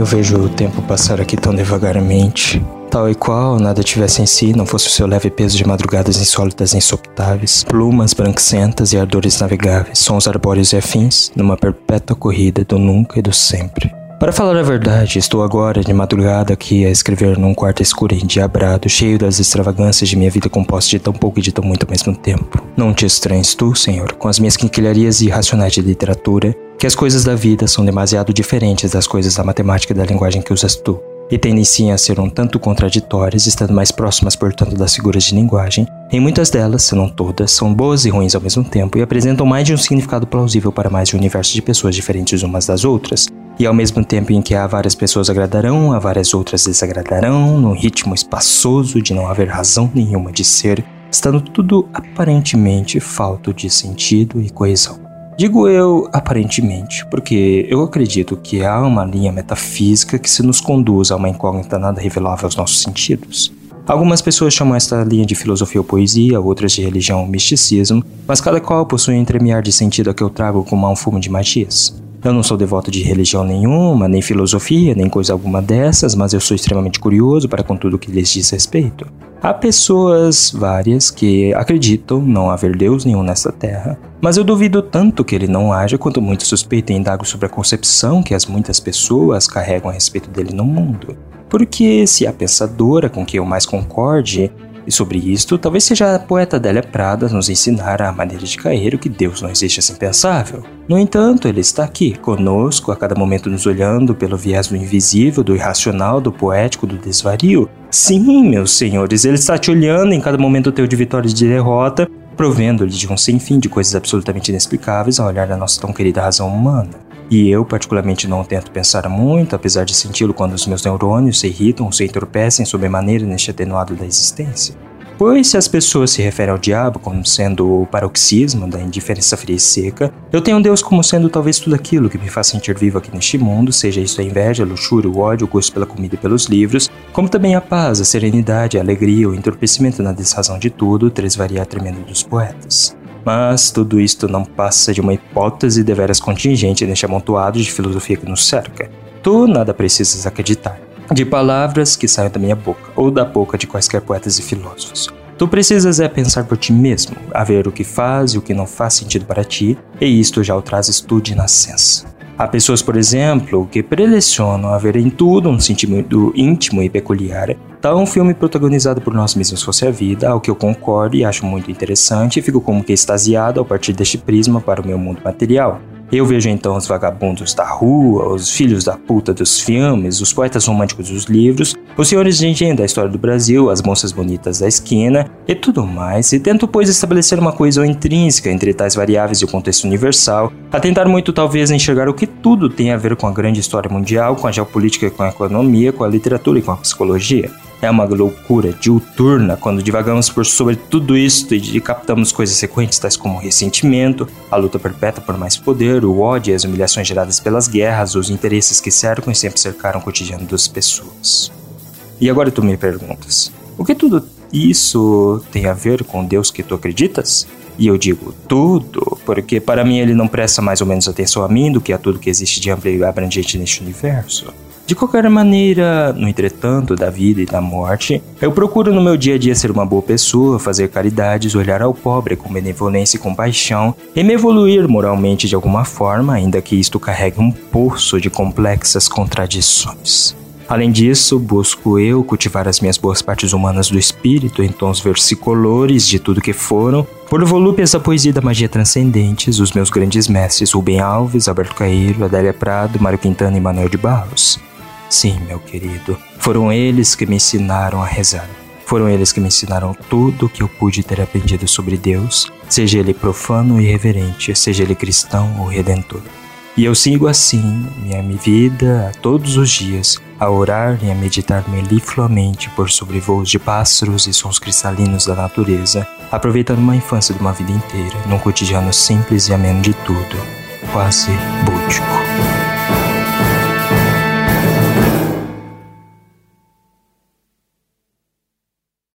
Eu vejo o tempo passar aqui tão devagarmente. Tal e qual nada tivesse em si, não fosse o seu leve peso de madrugadas insólitas e insopitáveis, plumas branquicentas e ardores navegáveis, sons arbóreos e afins, numa perpétua corrida do nunca e do sempre. Para falar a verdade, estou agora de madrugada aqui a escrever num quarto escuro e endiabrado, cheio das extravagâncias de minha vida composta de tão pouco e de tão muito ao mesmo tempo. Não te estranhes tu, Senhor, com as minhas quinquilharias irracionais de literatura, que as coisas da vida são demasiado diferentes das coisas da matemática e da linguagem que usas tu, e tendem a ser um tanto contraditórias, estando mais próximas, portanto, das figuras de linguagem. Em muitas delas, se não todas, são boas e ruins ao mesmo tempo e apresentam mais de um significado plausível para mais de um universo de pessoas diferentes umas das outras. E ao mesmo tempo em que há várias pessoas agradarão, há várias outras desagradarão, num ritmo espaçoso de não haver razão nenhuma de ser, estando tudo aparentemente falto de sentido e coesão. Digo eu aparentemente, porque eu acredito que há uma linha metafísica que se nos conduz a uma incógnita nada revelável aos nossos sentidos. Algumas pessoas chamam esta linha de filosofia ou poesia, outras de religião ou misticismo, mas cada qual possui um entremear de sentido a que eu trago como um fumo de magias. Eu não sou devoto de religião nenhuma, nem filosofia, nem coisa alguma dessas, mas eu sou extremamente curioso para com tudo que lhes diz respeito. Há pessoas várias que acreditam não haver Deus nenhum nesta terra, mas eu duvido tanto que ele não haja quanto muito suspeito e indago sobre a concepção que as muitas pessoas carregam a respeito dele no mundo. Porque se a pensadora com quem eu mais concorde e sobre isto, talvez seja a poeta Adélia Prada nos ensinar a maneira de cair o que Deus não existe assim pensável. No entanto, ele está aqui, conosco, a cada momento nos olhando pelo viés do invisível, do irracional, do poético, do desvario. Sim, meus senhores, ele está te olhando em cada momento teu de vitória e de derrota, provendo-lhe de um sem fim de coisas absolutamente inexplicáveis ao olhar da nossa tão querida razão humana. E eu, particularmente, não tento pensar muito, apesar de senti-lo quando os meus neurônios se irritam ou se entorpecem sobremaneira neste atenuado da existência. Pois se as pessoas se referem ao diabo como sendo o paroxismo da indiferença fria e seca, eu tenho Deus como sendo talvez tudo aquilo que me faz sentir vivo aqui neste mundo, seja isso a inveja, a luxúria, o ódio, o gosto pela comida e pelos livros, como também a paz, a serenidade, a alegria, o entorpecimento na desrazão de tudo, três variar tremendo dos poetas. Mas tudo isto não passa de uma hipótese deveras contingente neste amontoado de filosofia que nos cerca. Tu nada precisas acreditar. De palavras que saem da minha boca, ou da boca de quaisquer poetas e filósofos. Tu precisas é pensar por ti mesmo, a ver o que faz e o que não faz sentido para ti, e isto já o trazes tu de nascença. Há pessoas, por exemplo, que prelecionam haver em tudo um sentimento íntimo e peculiar. Tal um filme protagonizado por nós mesmos fosse a vida, ao que eu concordo e acho muito interessante e fico como que extasiado ao partir deste prisma para o meu mundo material. Eu vejo então os vagabundos da rua, os filhos da puta dos filmes, os poetas românticos dos livros, os senhores de engenho da história do Brasil, as moças bonitas da esquina e tudo mais, e tento, pois, estabelecer uma coesão intrínseca entre tais variáveis e o contexto universal, a tentar muito, talvez, enxergar o que tudo tem a ver com a grande história mundial, com a geopolítica, com a economia, com a literatura e com a psicologia. É uma loucura diuturna quando divagamos por sobre tudo isso e captamos coisas sequentes tais como o ressentimento, a luta perpétua por mais poder, o ódio e as humilhações geradas pelas guerras, os interesses que cercam e sempre cercaram o cotidiano das pessoas. E agora tu me perguntas, o que tudo isso tem a ver com Deus que tu acreditas? E eu digo tudo, porque para mim ele não presta mais ou menos atenção a mim do que a tudo que existe de amplo e abrangente neste universo. De qualquer maneira, no entretanto da vida e da morte, eu procuro no meu dia a dia ser uma boa pessoa, fazer caridades, olhar ao pobre com benevolência e compaixão e me evoluir moralmente de alguma forma, ainda que isto carregue um poço de complexas contradições. Além disso, busco eu cultivar as minhas boas partes humanas do espírito em tons versicolores de tudo que foram, por volúpias da poesia da magia transcendentes, os meus grandes mestres Rubem Alves, Alberto Caeiro, Adélia Prado, Mário Quintana e Manuel de Barros. Sim, meu querido, foram eles que me ensinaram a rezar. Foram eles que me ensinaram tudo o que eu pude ter aprendido sobre Deus, seja ele profano e reverente, seja ele cristão ou redentor. E eu sigo assim minha vida todos os dias, a orar e a meditar melifluamente por sobrevoos de pássaros e sons cristalinos da natureza, aproveitando uma infância de uma vida inteira, num cotidiano simples e ameno de tudo, quase búdico.